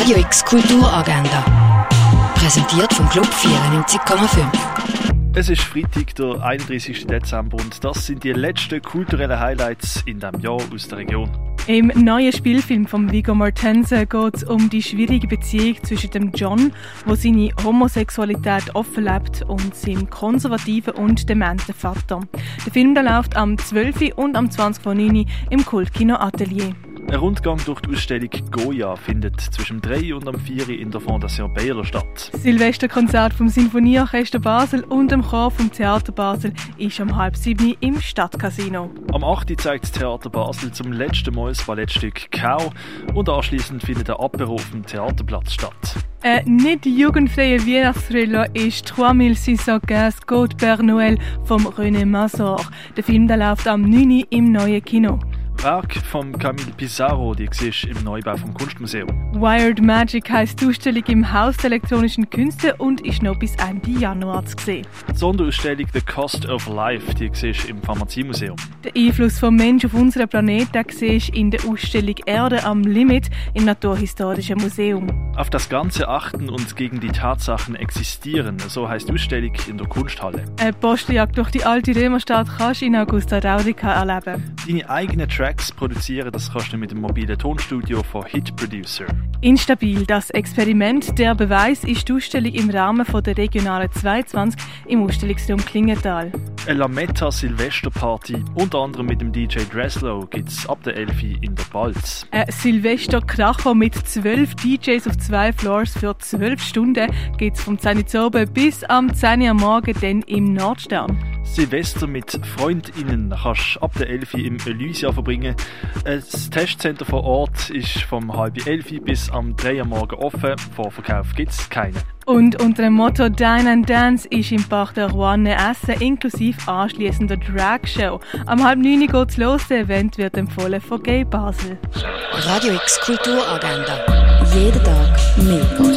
Radio X Kulturagenda. Präsentiert vom Club 94,5. Es ist Freitag, der 31. Dezember und das sind die letzten kulturellen Highlights in diesem Jahr aus der Region. Im neuen Spielfilm von Viggo Mortensen geht es um die schwierige Beziehung zwischen dem John, wo seine Homosexualität offen lebt, und seinem konservativen und dementen Vater. Der Film der läuft am 12. und am 20. von 9. im Kultkino Atelier. Ein Rundgang durch die Ausstellung Goya findet zwischen 3 und 4 in der Fondation Baylor statt. Silvesterkonzert vom Sinfonieorchester Basel und dem Chor vom Theater Basel ist um halb sieben im Stadtcasino. Am 8. zeigt das Theater Basel zum letzten Mal das Ballettstück Kau und anschließend findet der Apero auf dem Theaterplatz statt. Ein nicht jugendfreier Weihnachtsthriller ist 3615 Code Père Noël vom René Mazor. Der Film der läuft am 9. im neuen Kino. Werk von Camille Pizarro, die siehst im Neubau vom Kunstmuseum. Wired Magic heisst die Ausstellung im Haus der elektronischen Künste und ist noch bis Ende Januar zu sehen. Die Sonderausstellung The Cost of Life, die siehst im Pharmaziemuseum. Der Einfluss vom Mensch auf unseren Planeten siehst in der Ausstellung Erde am Limit im Naturhistorischen Museum. Auf das Ganze achten und gegen die Tatsachen existieren, so heißt die Ausstellung in der Kunsthalle. Eine Postenjagd durch die alte Römerstadt kannst du in Augusta Raurica erleben. Deine eigenen Tracks produzieren, das kannst du mit dem mobilen Tonstudio von Hit Producer. Instabil, das Experiment, der Beweis ist die Ausstellung im Rahmen von der Regionale 22 im Ausstellungsraum Klingenthal. Eine Lametta Silvesterparty, unter anderem mit dem DJ Dreslow, gibt es ab der 11 in der Balz. Ein Silvester-Kracher mit zwölf DJs auf zwei Floors für zwölf Stunden gibt es vom 10 Uhr bis am 10 Uhr Morgen dann im Nordstern. Silvester mit FreundInnen kannst du ab der 11 im Elysia verbringen. Das Testcenter vor Ort ist vom halb 11 bis am 3 Uhr morgen offen. Vorverkauf gibt es keinen. Und unter dem Motto Dine and Dance ist im Park der Rouane Essen inklusive anschließender Drag Show. Am halb 9 geht's los, der Event wird empfohlen von Gay Basel. Radio X Kulturagenda. Jeden Tag mehr.